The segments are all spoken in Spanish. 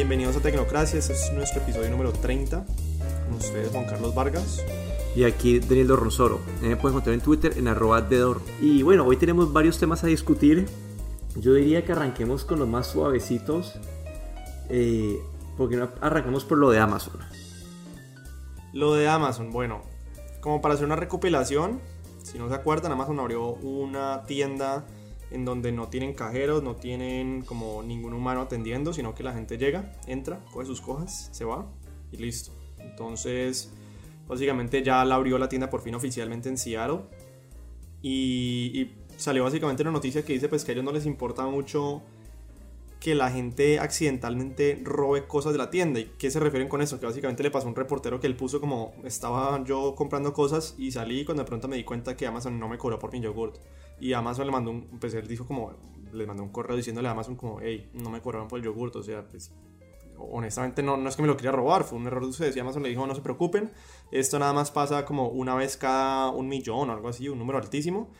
Bienvenidos a Tecnocracia, este es nuestro episodio número 30. Con ustedes Juan Carlos Vargas. Y aquí Daniel Dorronsoro. Me pueden encontrar en Twitter en arroba de Y bueno, hoy tenemos varios temas a discutir. Yo diría que arranquemos con los más suavecitos. Eh, porque no arrancamos por lo de Amazon. Lo de Amazon, bueno, como para hacer una recopilación, si no se acuerdan, Amazon abrió una tienda en donde no tienen cajeros, no tienen como ningún humano atendiendo, sino que la gente llega, entra, coge sus cosas, se va y listo. Entonces, básicamente ya la abrió la tienda por fin oficialmente en Seattle. Y, salió básicamente una noticia que dice pues que a ellos no les importa mucho que la gente accidentalmente robe cosas de la tienda. ¿Y qué se refieren con eso? Que básicamente le pasó a un reportero que él puso como estaba yo comprando cosas y salí cuando de pronto me di cuenta que Amazon no me cobró por mi yogurt. Y Amazon le mandó un, pues él dijo como, le mandó un correo diciéndole a Amazon como, hey, no me cobraron por el yogurt. O sea, pues honestamente no, no es que me lo quería robar, fue un error de ustedes. Y Amazon le dijo, no se preocupen, esto nada más pasa como una vez cada un millón o algo así, un número altísimo.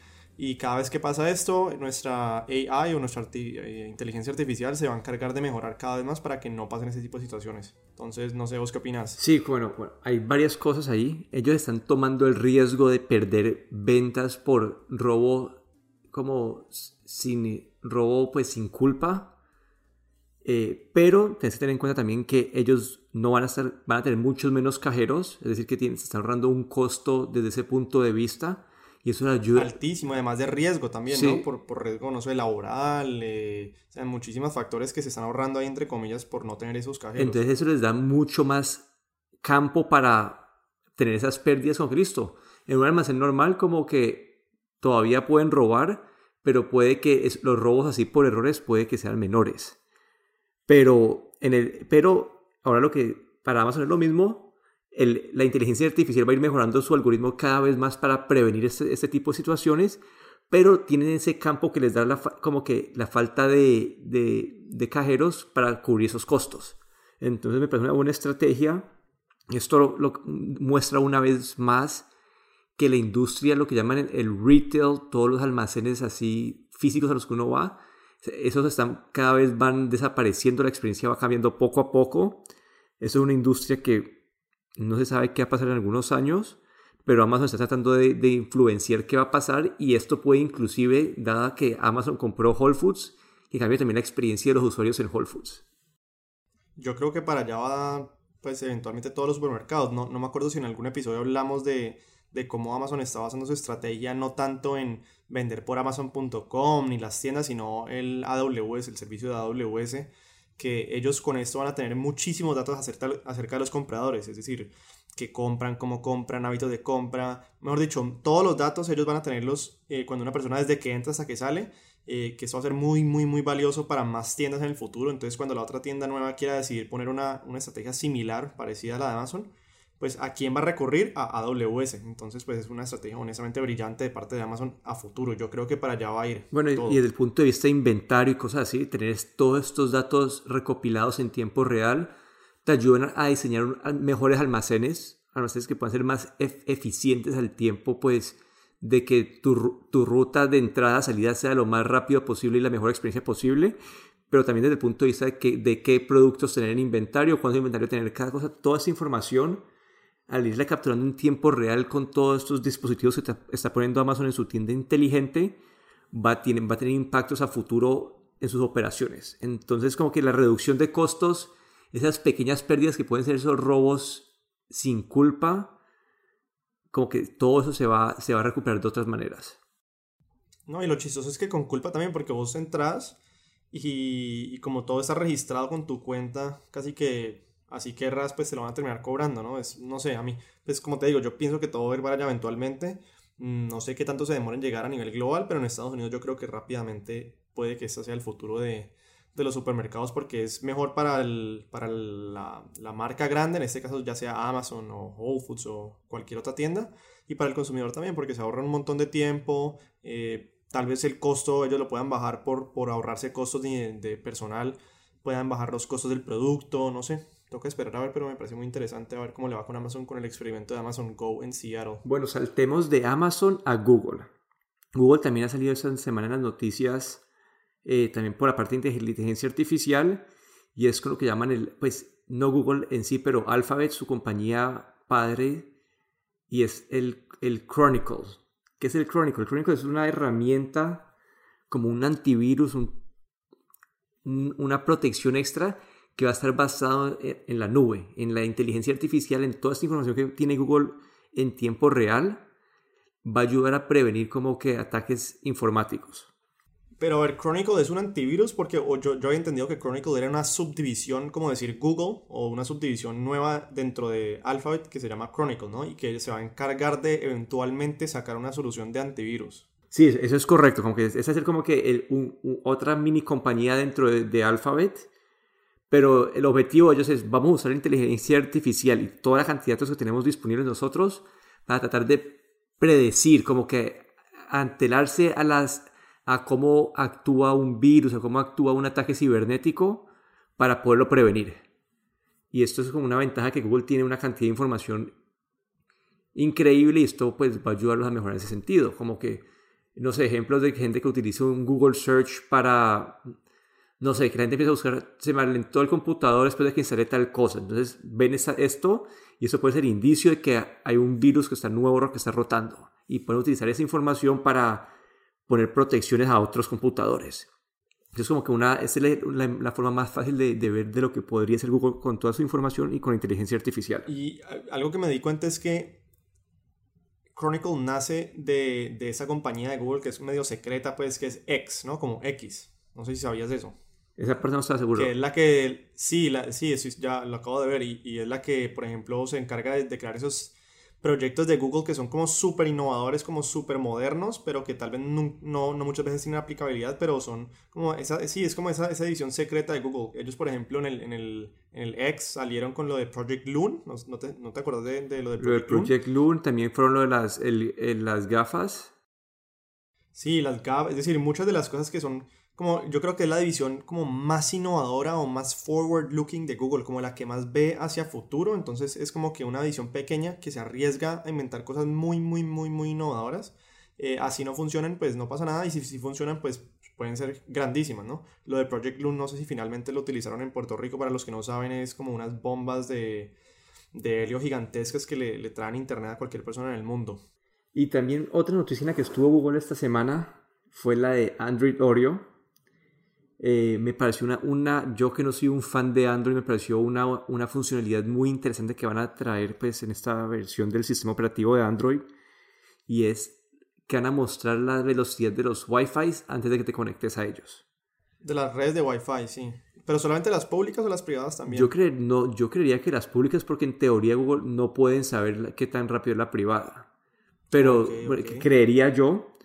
Y cada vez que pasa esto, nuestra AI o nuestra eh, inteligencia artificial se va a encargar de mejorar cada vez más para que no pasen ese tipo de situaciones. Entonces, no sé, vos qué opinas. Sí, bueno, bueno, hay varias cosas ahí. Ellos están tomando el riesgo de perder ventas por robo como sin robo pues sin culpa. Eh, pero tienes que tener en cuenta también que ellos no van a estar, van a tener muchos menos cajeros, es decir, que tienen, se están ahorrando un costo desde ese punto de vista y eso ayuda. Altísimo, además de riesgo también, ¿no? Por, por, riesgo, no sé, laboral, eh, o sea, muchísimos factores que se están ahorrando ahí, entre comillas, por no tener esos cajeros. Entonces eso les da mucho más campo para tener esas pérdidas con Cristo. En un almacén normal como que todavía pueden robar, pero puede que los robos así por errores puede que sean menores. Pero, en el, pero ahora lo que para Amazon es lo mismo, la inteligencia artificial va a ir mejorando su algoritmo cada vez más para prevenir este, este tipo de situaciones, pero tienen ese campo que les da la, como que la falta de, cajeros para cubrir esos costos. Entonces me parece una buena estrategia. Esto lo, muestra una vez más que la industria, lo que llaman el, retail, todos los almacenes así físicos a los que uno va, esos están cada vez van desapareciendo, la experiencia va cambiando poco a poco. Eso es una industria que no se sabe qué va a pasar en algunos años, pero Amazon está tratando de, influenciar qué va a pasar y esto puede inclusive, dada que Amazon compró Whole Foods, que cambie también la experiencia de los usuarios en Whole Foods. Yo creo que para allá va, pues eventualmente todos los supermercados. No, no me acuerdo si en algún episodio hablamos de, de cómo Amazon está basando su estrategia no tanto en vender por amazon.com ni las tiendas, sino el AWS, el servicio de AWS que ellos con esto van a tener muchísimos datos acerca, de los compradores, es decir, que compran, cómo compran, hábitos de compra, mejor dicho, todos los datos ellos van a tenerlos eh, cuando una persona desde que entra hasta que sale, eh, que eso va a ser muy, muy, muy valioso para más tiendas en el futuro, entonces cuando la otra tienda nueva quiera decidir poner una, una estrategia similar, parecida a la de Amazon, pues a quién va a recurrir a AWS. Entonces, pues es una estrategia honestamente brillante de parte de Amazon a futuro. Yo creo que para allá va a ir. Bueno, y desde el punto de vista de inventario y cosas así, tener todos estos datos recopilados en tiempo real te ayudan a diseñar mejores almacenes, almacenes que puedan ser más eficientes al tiempo, pues de que tu, tu ruta de entrada-salida sea lo más rápido posible y la mejor experiencia posible, pero también desde el punto de vista de, que, de qué productos tener en inventario, cuánto inventario tener cada cosa, toda esa información al irla capturando en tiempo real con todos estos dispositivos que está poniendo Amazon en su tienda inteligente, va a, tener, va a tener impactos a futuro en sus operaciones. Entonces, como que la reducción de costos, esas pequeñas pérdidas que pueden ser esos robos sin culpa, como que todo eso se va, se va a recuperar de otras maneras. No, y lo chistoso es que con culpa también, porque vos entras y, y como todo está registrado con tu cuenta, casi que así que RAS pues se lo van a terminar cobrando, ¿no? Es, no sé, a mí, pues como te digo, yo pienso que todo va a ir para allá eventualmente, mm, no sé qué tanto se demora en llegar a nivel global, pero en Estados Unidos yo creo que rápidamente puede que este sea el futuro de, de los supermercados porque es mejor para, el, para la, la, marca grande, en este caso ya sea Amazon o Whole Foods o cualquier otra tienda, y para el consumidor también porque se ahorra un montón de tiempo, eh, tal vez el costo ellos lo puedan bajar por, por ahorrarse costos de, de personal, puedan bajar los costos del producto, no sé, Toca esperar a ver, pero me parece muy interesante a ver cómo le va con Amazon con el experimento de Amazon Go en Seattle. Bueno, saltemos de Amazon a Google. Google también ha salido esta semana en las noticias, eh, también por la parte de inteligencia artificial, y es con lo que llaman el, pues no Google en sí, pero Alphabet, su compañía padre, y es el, el Chronicle. ¿Qué es el Chronicle? El Chronicle es una herramienta como un antivirus, una protección extra que va a estar basado en la nube, en la inteligencia artificial, en toda esta información que tiene Google en tiempo real, va a ayudar a prevenir como que ataques informáticos. Pero a ver, Chronicle es un antivirus porque yo, yo había entendido que Chronicle era una subdivisión, como decir Google, o una subdivisión nueva dentro de Alphabet que se llama Chronicle, ¿no? Y que se va a encargar de eventualmente sacar una solución de antivirus. Sí, eso es correcto, como que es hacer como que el, otra mini compañía dentro de, de Alphabet pero el objetivo de ellos es, vamos a usar la inteligencia artificial y toda la cantidad de datos que tenemos disponibles nosotros para tratar de predecir, como que antelarse a, las, a cómo actúa un virus, a cómo actúa un ataque cibernético para poderlo prevenir. Y esto es como una ventaja que Google tiene una cantidad de información increíble y esto pues va a ayudarlos a mejorar en ese sentido. Como que, no sé, ejemplos de gente que utiliza un Google Search para no sé, que la gente empieza a buscar, se me el computador después de que instalé tal cosa. Entonces ven esto y eso puede ser indicio de que hay un virus que está nuevo, que está rotando. Y pueden utilizar esa información para poner protecciones a otros computadores. Es como que una, es la, forma más fácil de, ver de lo que podría ser Google con toda su información y con inteligencia artificial. Y algo que me di cuenta es que Chronicle nace de, de esa compañía de Google que es medio secreta, pues que es X, ¿no? Como X. No sé si sabías de eso. Esa persona no está seguro. Que es la que, sí, la, sí, eso ya lo acabo de ver y, y es la que, por ejemplo, se encarga de, crear esos proyectos de Google que son como súper innovadores, como súper modernos, pero que tal vez no, no, muchas veces tienen aplicabilidad, pero son como esa, sí, es como esa, esa edición secreta de Google. Ellos, por ejemplo, en el, en el, en el X salieron con lo de Project Loon, ¿no, no, te, no te, acuerdas de, de, lo de Project, lo de Project Loon? También fueron lo de las, el, las gafas. Sí, las gafas, es decir, muchas de las cosas que son como yo creo que es la división como más innovadora o más forward looking de Google, como la que más ve hacia futuro, entonces es como que una división pequeña que se arriesga a inventar cosas muy, muy, muy, muy innovadoras. Eh, así no funcionan, pues no pasa nada, y si, si funcionan, pues pueden ser grandísimas, ¿no? Lo de Project Loon, no sé si finalmente lo utilizaron en Puerto Rico, para los que no saben, es como unas bombas de, de helio gigantescas que le, le traen internet a cualquier persona en el mundo. Y también otra noticia en la que estuvo Google esta semana fue la de Android Oreo, eh, me pareció una, una, yo que no soy un fan de Android, me pareció una, una funcionalidad muy interesante que van a traer pues, en esta versión del sistema operativo de Android y es que van a mostrar la velocidad de los Wi-Fi antes de que te conectes a ellos. De las redes de Wi-Fi, sí. Pero solamente las públicas o las privadas también. Yo, cre no, yo creería que las públicas porque en teoría Google no pueden saber qué tan rápido es la privada. Pero creería yo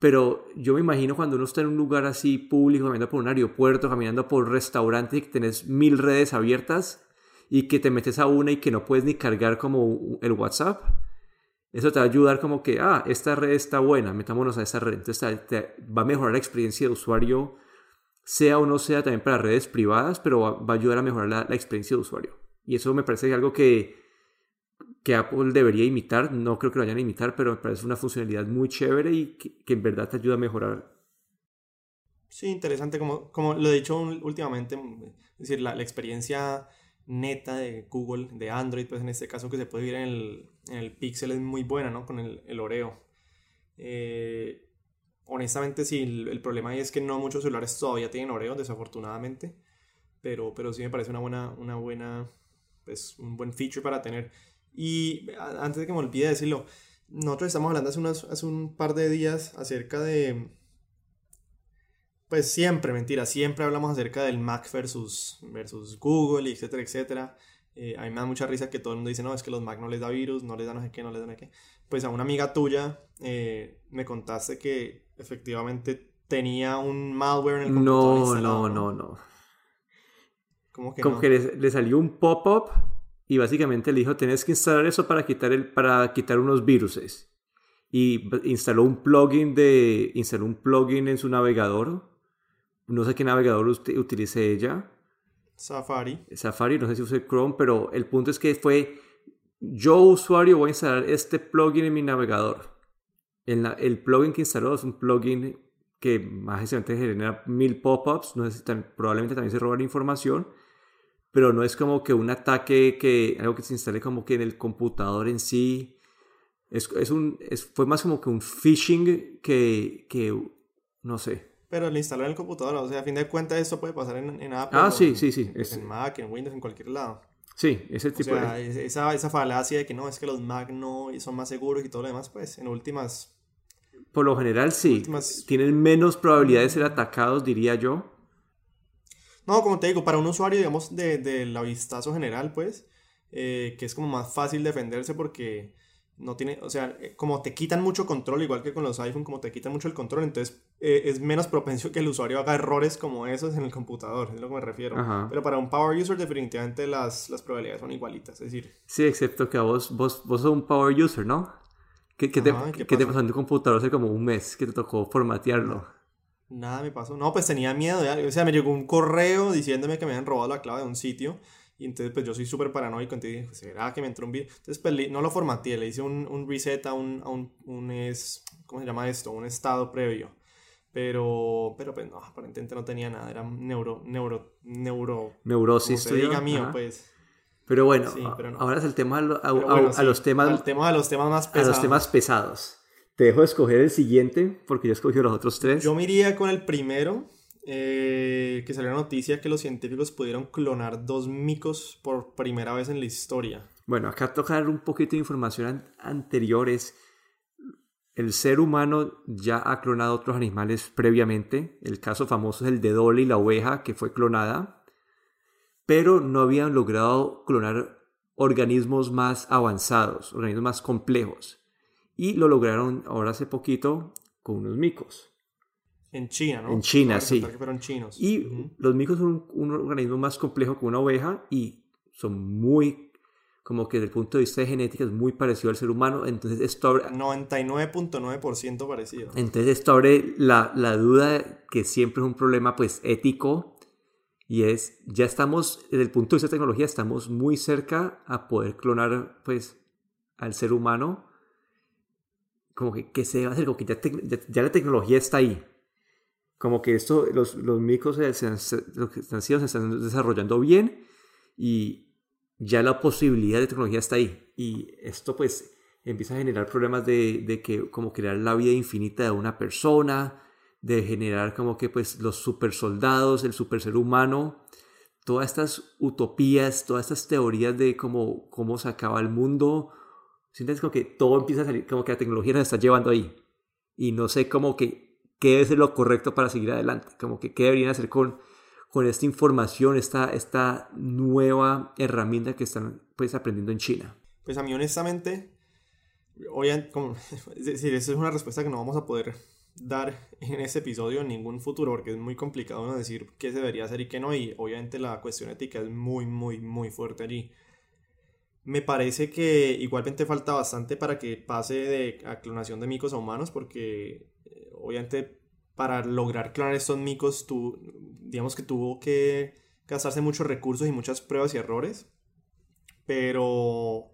pero yo me imagino cuando uno está en un lugar así público, caminando por un aeropuerto, caminando por restaurantes y que tenés mil redes abiertas y que te metes a una y que no puedes ni cargar como el WhatsApp, eso te va a ayudar como que, ah, esta red está buena, metámonos a esa red. Entonces va a mejorar la experiencia de usuario, sea o no sea también para redes privadas, pero va, a ayudar a mejorar la, la experiencia de usuario. Y eso me parece algo que que Apple debería imitar. No creo que lo vayan a imitar, pero me parece una funcionalidad muy chévere y que, en verdad te ayuda a mejorar. Sí, interesante, como, como lo he dicho últimamente, es decir, la, experiencia neta de Google, de Android, pues en este caso que se puede ver en el, en el Pixel es muy buena, ¿no? Con el, el Oreo. Eh, honestamente, sí, el, problema ahí es que no muchos celulares todavía tienen Oreo, desafortunadamente. Pero, pero sí me parece una buena, una buena, pues un buen feature para tener. Y antes de que me olvide decirlo, nosotros estamos hablando hace, unos, hace un par de días acerca de... Pues siempre, mentira, siempre hablamos acerca del Mac versus, versus Google, etcétera, etcétera. Eh, a mí me da mucha risa que todo el mundo dice, no, es que los Mac no les da virus, no les da no sé qué, no les da no sé qué. Pues a una amiga tuya eh, me contaste que efectivamente tenía un malware en el computador. No, no, no, no. ¿Cómo que Como que le salió un pop-up y básicamente le dijo, tenés que instalar eso para quitar, el, para quitar unos viruses. Y instaló un plugin de instaló un plugin en su navegador. No sé qué navegador utilice ella. Safari. Safari, no sé si use Chrome, pero el punto es que fue yo usuario voy a instalar este plugin en mi navegador. El, el plugin que instaló es un plugin que mágicamente genera mil pop-ups, no sé si probablemente también se roba la información pero no es como que un ataque que algo que se instale como que en el computador en sí. Es, es un, es, fue más como que un phishing que, que no sé. Pero lo instaló en el computador, o sea, a fin de cuentas esto puede pasar en, en Apple. Ah, o sí, en- sí, sí. es- en Mac, en Windows, en cualquier lado. sí, ese O tipo sea, de... es- esa, esa falacia de que no, es que los Mac no son más seguros y todo lo demás, pues en últimas Por lo general, sí. últimas- Tienen menos probabilidad de ser atacados, diría yo. No, como te digo, para un usuario, digamos, de, de la vistazo general, pues, eh, que es como más fácil defenderse porque no tiene, o sea, eh, como te quitan mucho control, igual que con los iPhone, como te quitan mucho el control, entonces eh, es menos propenso que el usuario haga errores como esos en el computador, es lo que me refiero. Ajá. Pero para un power user, definitivamente las, las probabilidades son igualitas, es decir, Sí, excepto que a vos, vos, vos sos un power user, ¿no? ¿Qué, qué te, Ajá, ¿qué qué te pasó? pasó en tu computador hace como un mes que te tocó formatearlo? Nada me pasó. No, pues tenía miedo de algo. O sea, me llegó un correo diciéndome que me habían robado la clave de un sitio. Y entonces, pues yo soy súper paranoico. Entonces dije, ¿será que me entró un video? Entonces, pues no lo formateé. Le hice un, un reset a un, a un, un es, ¿cómo se llama esto? Un estado previo. Pero, pero pues no, aparentemente no tenía nada. Era neuro, neuro, neuro, como Neurosis. se tuyo, diga mío, ajá. pues. Pero bueno, Sí, a- pero no. ahora es el tema a, a- a- bueno, a sí, los temas, al tema, a los temas más a pesados. los temas pesados. Te dejo escoger el siguiente porque yo escogí los otros tres. Yo me iría con el primero, eh, que salió la noticia que los científicos pudieron clonar dos micos por primera vez en la historia. Bueno, acá toca dar un poquito de información an- anteriores. El ser humano ya ha clonado otros animales previamente. El caso famoso es el de Dolly, la oveja, que fue clonada. Pero no habían logrado clonar organismos más avanzados, organismos más complejos. Y lo lograron ahora hace poquito con unos micos. En China, ¿no? En China, sí. que fueron chinos. Y Ujú. los micos son un, un organismo más complejo que una oveja y son muy, como que desde el punto de vista de genética es muy parecido al ser humano. Entonces esto abre, 99.9% parecido. entonces esto abre la, la duda que siempre es un problema pues ético y es, ya estamos, desde el punto de vista de tecnología, estamos muy cerca a poder clonar pues al ser humano. Como que, ¿qué se va a hacer? Como que ya, tec- ya, ya la tecnología está ahí. Como que esto, los, los micos se, se, se- lo que están se están desarrollando bien y ya la posibilidad de tecnología está ahí. Y esto pues empieza a generar problemas de, de que como crear la vida infinita de una persona, de generar como que pues los super soldados, el super ser humano, todas estas utopías, todas estas teorías de cómo, cómo se acaba el mundo, sientes como que todo empieza a salir, como que la tecnología nos está llevando ahí. Y no sé cómo que qué es lo correcto para seguir adelante, como que qué deberían hacer con, con esta información, esta, esta nueva herramienta que están pues aprendiendo en China. Pues a mí honestamente, obviamente, como- es decir, esa es una respuesta que no vamos a poder dar en este episodio en ningún futuro porque es muy complicado decir qué se debería hacer y qué no y obviamente la cuestión ética es muy muy muy fuerte allí. Me parece que igualmente falta bastante para que pase de clonación de micos a humanos porque eh, obviamente para lograr clonar estos micos tu, digamos que tuvo que gastarse muchos recursos y muchas pruebas y errores. Pero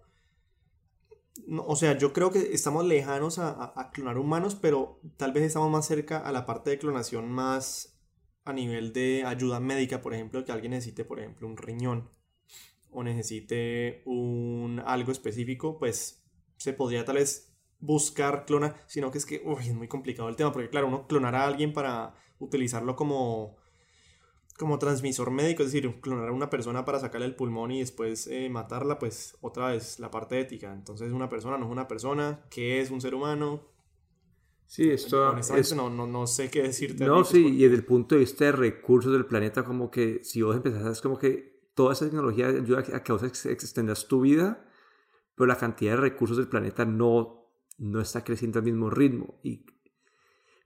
no, o sea, yo creo que estamos lejanos a, a- a clonar humanos, pero tal vez estamos más cerca a la parte de clonación más a nivel de ayuda médica, por ejemplo, que alguien necesite, por ejemplo, un riñón o necesite un algo específico, pues se podría tal vez buscar clonar, sino que es que uy, es muy complicado el tema, porque claro, uno clonar a alguien para utilizarlo como como transmisor médico, es decir, clonar a una persona para sacarle el pulmón y después eh, matarla, pues otra vez la parte ética. Entonces una persona no es una persona, ¿qué es un ser humano? Sí, esto es, no, no, no sé qué decirte. No, pues, sí, porque- y desde el punto de vista de recursos del planeta, como que si vos empezás, como que toda esa tecnología ayuda a que vos ex- extendas tu vida, pero la cantidad de recursos del planeta no, no está creciendo al mismo ritmo. Y,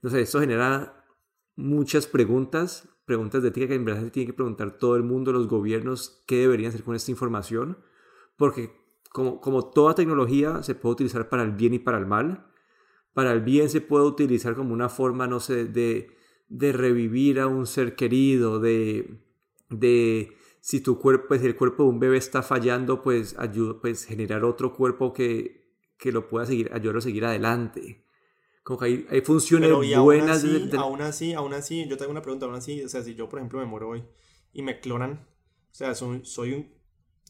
no sé, esto genera muchas preguntas, preguntas de ética que en verdad se tiene que preguntar todo el mundo, los gobiernos, qué deberían hacer con esta información, porque como, como toda tecnología se puede utilizar para el bien y para el mal, para el bien se puede utilizar como una forma, no sé, de, de revivir a un ser querido, de, de si tu cuerpo, pues, si el cuerpo de un bebé está fallando, pues ayuda, pues generar otro cuerpo que, que lo pueda seguir, ayudarlo a seguir adelante. Como que hay, hay funciones Pero y aún buenas. así, de- aún así, aún así, yo te hago una pregunta, aún así, o sea, si yo por ejemplo me muero hoy y me clonan, O sea, soy, soy, un,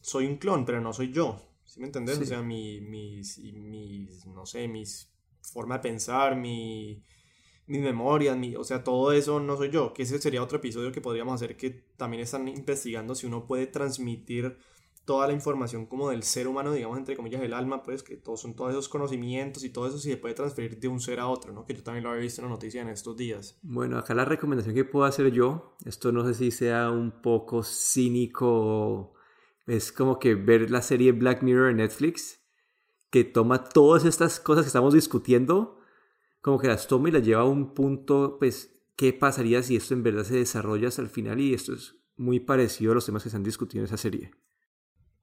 soy un clon, pero no soy yo. ¿Sí me entendés? O sea, mi, mis, mis, no sé, mis forma de pensar, mi, mis memorias, mi, o sea, todo eso no soy yo. Que ese sería otro episodio que podríamos hacer que también están investigando si uno puede transmitir toda la información como del ser humano, digamos, entre comillas, el alma, pues que todos son todos esos conocimientos y todo eso si se puede transferir de un ser a otro, ¿no? Que yo también lo había visto en la noticia en estos días. Bueno, acá la recomendación que puedo hacer yo, esto no sé si sea un poco cínico, es como que ver la serie Black Mirror en Netflix, que toma todas estas cosas que estamos discutiendo, como que las toma y las lleva a un punto, pues, ¿qué pasaría si esto en verdad se desarrolla hasta el final? Y esto es muy parecido a los temas que se han discutido en esa serie.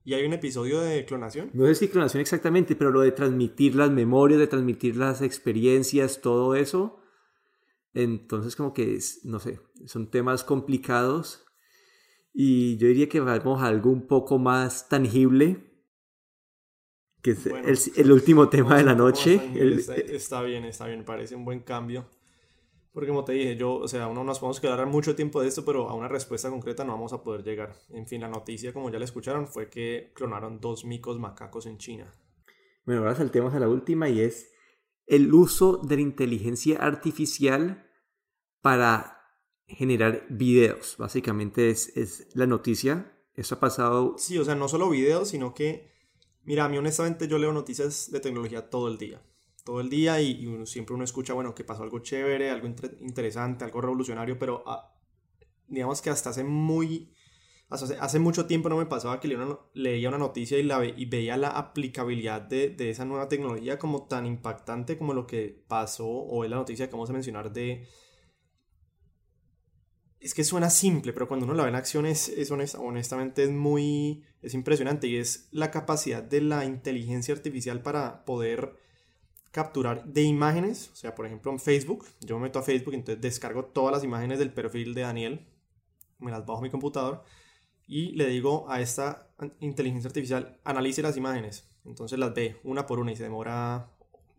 ¿Y hay un episodio de clonación? No sé si clonación exactamente, pero lo de transmitir las memorias, de transmitir las experiencias, todo eso. Entonces como que, no sé, son temas complicados. Y yo diría que vamos a algo un poco más tangible, que es el, último tema de la noche. está, bien, está bien, parece un buen cambio. Porque como te dije, yo, o sea, uno nos podemos quedar mucho tiempo de esto, pero a una respuesta concreta no vamos a poder llegar. En fin, la noticia, como ya la escucharon, fue que clonaron dos micos macacos en China. Bueno, ahora saltemos a la última y es el uso de la inteligencia artificial para generar videos. Básicamente es, es la noticia. Eso ha pasado. Sí, o sea, no solo videos, sino que, mira, a mí honestamente yo leo noticias de tecnología todo el día todo el día y, uno, siempre uno escucha, bueno, que pasó algo chévere, algo interesante, algo revolucionario, pero ah, digamos que hasta hace muy... hace, mucho tiempo no me pasaba que leía una, noticia y, veía la aplicabilidad de, de, esa nueva tecnología como tan impactante como lo que pasó o es la noticia que vamos a mencionar de... Es que suena simple, pero cuando uno la ve en acción es, es honestamente es muy... es impresionante y es la capacidad de la inteligencia artificial para poder capturar de imágenes, o sea, por ejemplo en Facebook, yo me meto a Facebook, entonces descargo todas las imágenes del perfil de Daniel, me las bajo a mi computador y le digo a esta inteligencia artificial, analice las imágenes, entonces las ve una por una y se demora,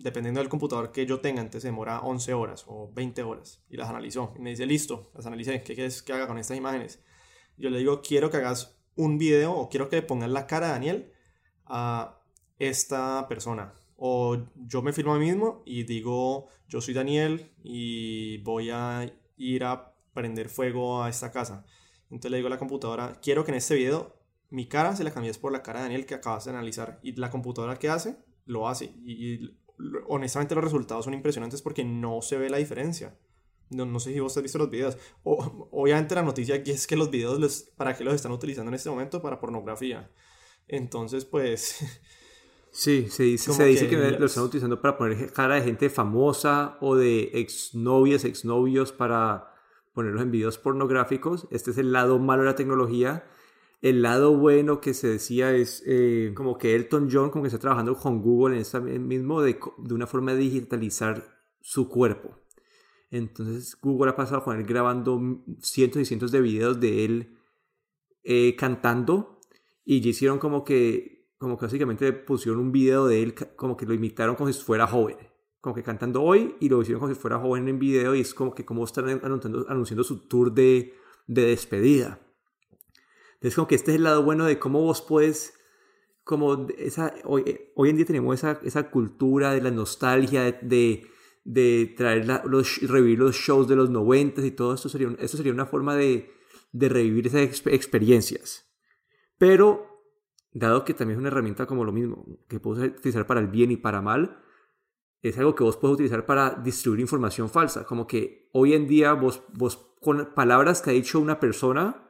dependiendo del computador que yo tenga, entonces se demora 11 horas o 20 horas y las analizó y me dice, listo, las analicé, ¿qué quieres que haga con estas imágenes? Yo le digo, quiero que hagas un video o quiero que le pongas la cara de Daniel a esta persona o yo me filmo a mí mismo y digo, yo soy Daniel y voy a ir a prender fuego a esta casa. Entonces le digo a la computadora, quiero que en este video mi cara se la cambies por la cara de Daniel que acabas de analizar. Y la computadora que hace, lo hace. Y, honestamente los resultados son impresionantes porque no se ve la diferencia. No, no sé si vos has visto los videos. O, obviamente la noticia aquí es que los videos, ¿para qué los están utilizando en este momento? Para pornografía. Entonces, pues... Sí, se dice, se dice que, lo están utilizando para poner cara de gente famosa o de exnovias, exnovios para ponerlos en videos pornográficos. Este es el lado malo de la tecnología. El lado bueno que se decía es eh, como que Elton John como que está trabajando con Google en este mismo de, de una forma de digitalizar su cuerpo. Entonces Google ha pasado con él grabando cientos y cientos de videos de él eh, cantando y hicieron como que como que básicamente pusieron un video de él, como que lo imitaron como si fuera joven, como que cantando hoy y lo hicieron como si fuera joven en video y es como que como están anunciando, anunciando su tour de, de despedida. Entonces como que este es el lado bueno de cómo vos puedes, como esa, hoy, hoy en día tenemos esa, esa cultura de la nostalgia, de, de, traer los, revivir los shows de los noventas y todo esto sería, esto sería una forma de, de revivir esas experiencias. Pero dado que también es una herramienta como lo mismo, que puedes utilizar para el bien y para mal, es algo que vos puedes utilizar para distribuir información falsa. Como que hoy en día vos, vos con palabras que ha dicho una persona,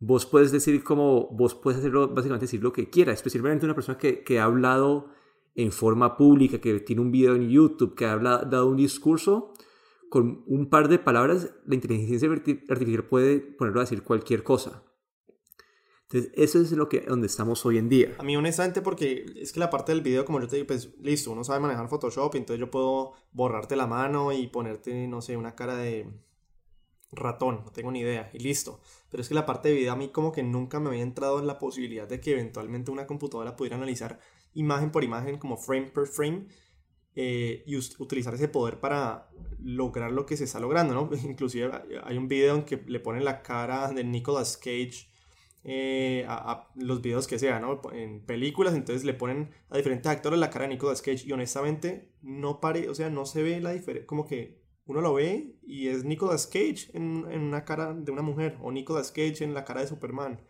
vos puedes decir como, vos puedes hacerlo, básicamente decir lo que quieras, especialmente una persona que, que ha hablado en forma pública, que tiene un video en YouTube, que ha dado un discurso, con un par de palabras, la inteligencia artificial puede ponerlo a decir cualquier cosa. Entonces, eso es lo que, donde estamos hoy en día. A mí, honestamente, porque es que la parte del video, como yo te digo, pues listo, uno sabe manejar Photoshop, entonces yo puedo borrarte la mano y ponerte, no sé, una cara de ratón, no tengo ni idea, y listo. Pero es que la parte de video a mí como que nunca me había entrado en la posibilidad de que eventualmente una computadora pudiera analizar imagen por imagen, como frame per frame, eh, y utilizar ese poder para lograr lo que se está logrando, ¿no? Inclusive hay un video en que le ponen la cara de Nicolas Cage eh, a, los videos que sea, ¿no? En películas, entonces le ponen a diferentes actores la cara de Nicolas Cage y honestamente no pare, o sea, no se ve la diferencia, como que uno lo ve y es Nicolas Cage en, en, una cara de una mujer o Nicolas Cage en la cara de Superman.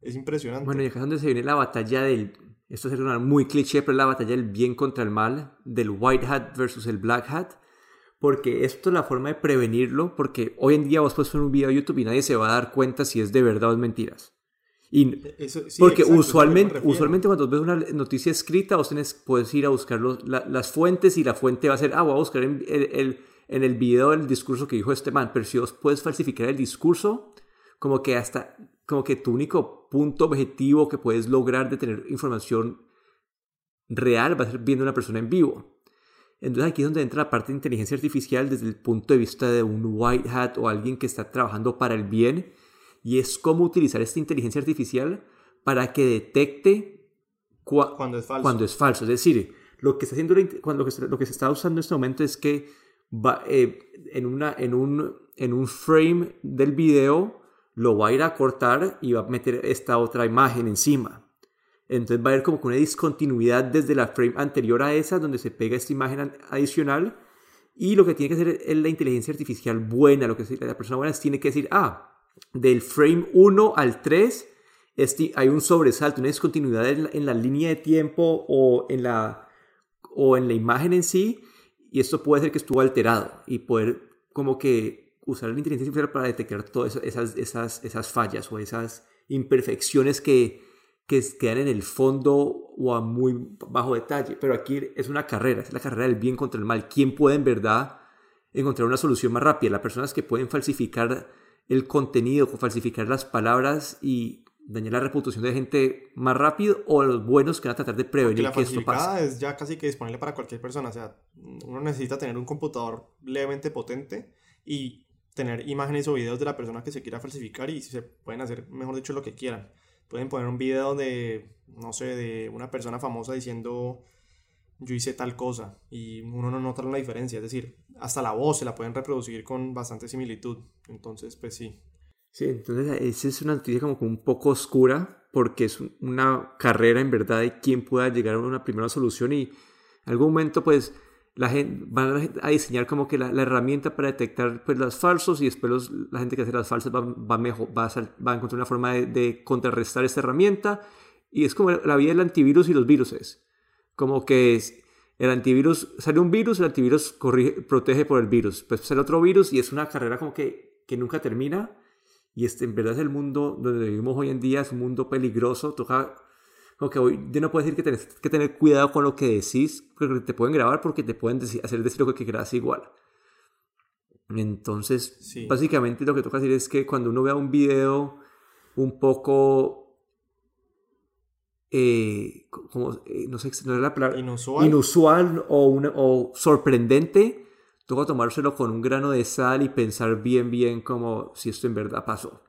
Es impresionante. Bueno, y acá es donde se viene la batalla del, esto es muy cliché, pero la batalla del bien contra el mal, del white hat versus el black hat porque esto es la forma de prevenirlo, porque hoy en día vos puedes poner un video de YouTube y nadie se va a dar cuenta si es de verdad o es mentiras. Y, porque usualmente, usualmente cuando ves una noticia escrita, vos tenés, puedes ir a buscar las fuentes y la fuente va a ser, ah, voy a buscar el, en el video el discurso que dijo este man, pero si vos puedes falsificar el discurso, como que hasta, como que tu único punto objetivo que puedes lograr de tener información real va a ser viendo a una persona en vivo. Entonces aquí es donde entra la parte de inteligencia artificial desde el punto de vista de un white hat o alguien que está trabajando para el bien y es cómo utilizar esta inteligencia artificial para que detecte cuando, es falso. cuando es falso. Es decir, lo que está haciendo cuando lo que se está usando en este momento es que va, eh, en, una, en, un, en un frame del video lo va a ir a cortar y va a meter esta otra imagen encima. Entonces va a haber como una discontinuidad desde la frame anterior a esa, donde se pega esta imagen adicional. Y lo que tiene que hacer es la inteligencia artificial buena, lo que la persona buena tiene que decir, ah, del frame 1 al 3 este, hay un sobresalto, una discontinuidad en la, línea de tiempo o en la, o en la imagen en sí. Y esto puede ser que estuvo alterado y poder como que usar la inteligencia artificial para detectar todas esas, esas, esas fallas o esas imperfecciones que, que quedan en el fondo o a muy bajo detalle. Pero aquí es una carrera, es la carrera del bien contra el mal. ¿Quién puede en verdad encontrar una solución más rápida? Las personas que pueden falsificar el contenido, falsificar las palabras y dañar la reputación de gente más rápido o los buenos que van a tratar de prevenir que esto pase. es ya casi que disponible para cualquier persona. O sea, uno necesita tener un computador levemente potente y tener imágenes o videos de la persona que se quiera falsificar y se pueden hacer, mejor dicho, lo que quieran pueden poner un video de, no sé, de una persona famosa diciendo yo hice tal cosa y uno no nota la diferencia, es decir, hasta la voz se la pueden reproducir con bastante similitud, entonces pues sí. Sí, entonces esa es una noticia como un poco oscura porque es una carrera en verdad de quién pueda llegar a una primera solución y en algún momento pues la gente van a diseñar como que la, herramienta para detectar pues, los falsos y después la gente que hace las falsas va, va, mejor, va, a, va a encontrar una forma de, contrarrestar esta herramienta. Y es como la vida del antivirus y los virus. Como que es, el antivirus, sale un virus, el antivirus corrige, protege por el virus. Pues sale otro virus y es una carrera como que, que nunca termina. Y este, en verdad es el mundo donde vivimos hoy en día, es un mundo peligroso. Toca que hoy yo no puedo decir que tienes que tener cuidado con lo que decís, porque te pueden grabar porque te pueden hacer decir lo que quieras igual. Entonces, básicamente lo que toca decir es que cuando uno vea un video un poco, eh, como, eh, no sé, no es la palabra, inusual, inusual o, una, o sorprendente, toca tomárselo con un grano de sal y pensar bien, bien como si esto en verdad pasó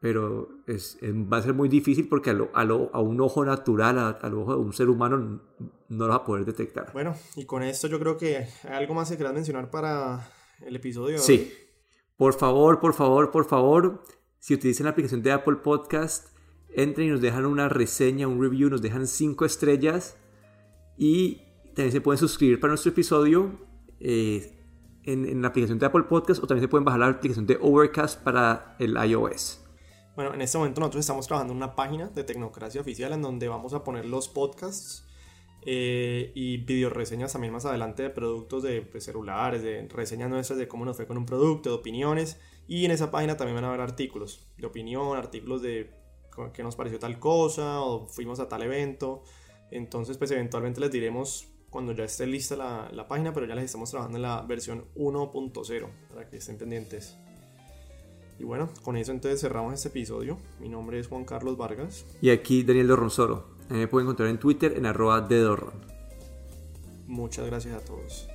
pero es, va a ser muy difícil porque a, lo, a, lo, a un ojo natural, al ojo de un ser humano, no lo va a poder detectar. Bueno, y con esto yo creo que hay algo más que quieras mencionar para el episodio. Sí, por favor, por favor, por favor, si utilizan la aplicación de Apple Podcast, entren y nos dejan una reseña, un review, nos dejan cinco estrellas y también se pueden suscribir para nuestro episodio. Eh, en, en la aplicación de Apple Podcast o también se pueden bajar la aplicación de Overcast para el iOS. Bueno, en este momento nosotros estamos trabajando en una página de Tecnocracia Oficial en donde vamos a poner los podcasts eh, y video reseñas también más adelante de productos de pues, celulares, de reseñas nuestras de cómo nos fue con un producto, de opiniones. Y en esa página también van a haber artículos de opinión, artículos de qué nos pareció tal cosa o fuimos a tal evento. Entonces, pues eventualmente les diremos cuando ya esté lista la, la página, pero ya les estamos trabajando en la versión 1.0 para que estén pendientes. Y bueno, con eso entonces cerramos este episodio. Mi nombre es Juan Carlos Vargas. Y aquí Daniel Dorronsoro. Me pueden encontrar en Twitter en arroba de Muchas gracias a todos.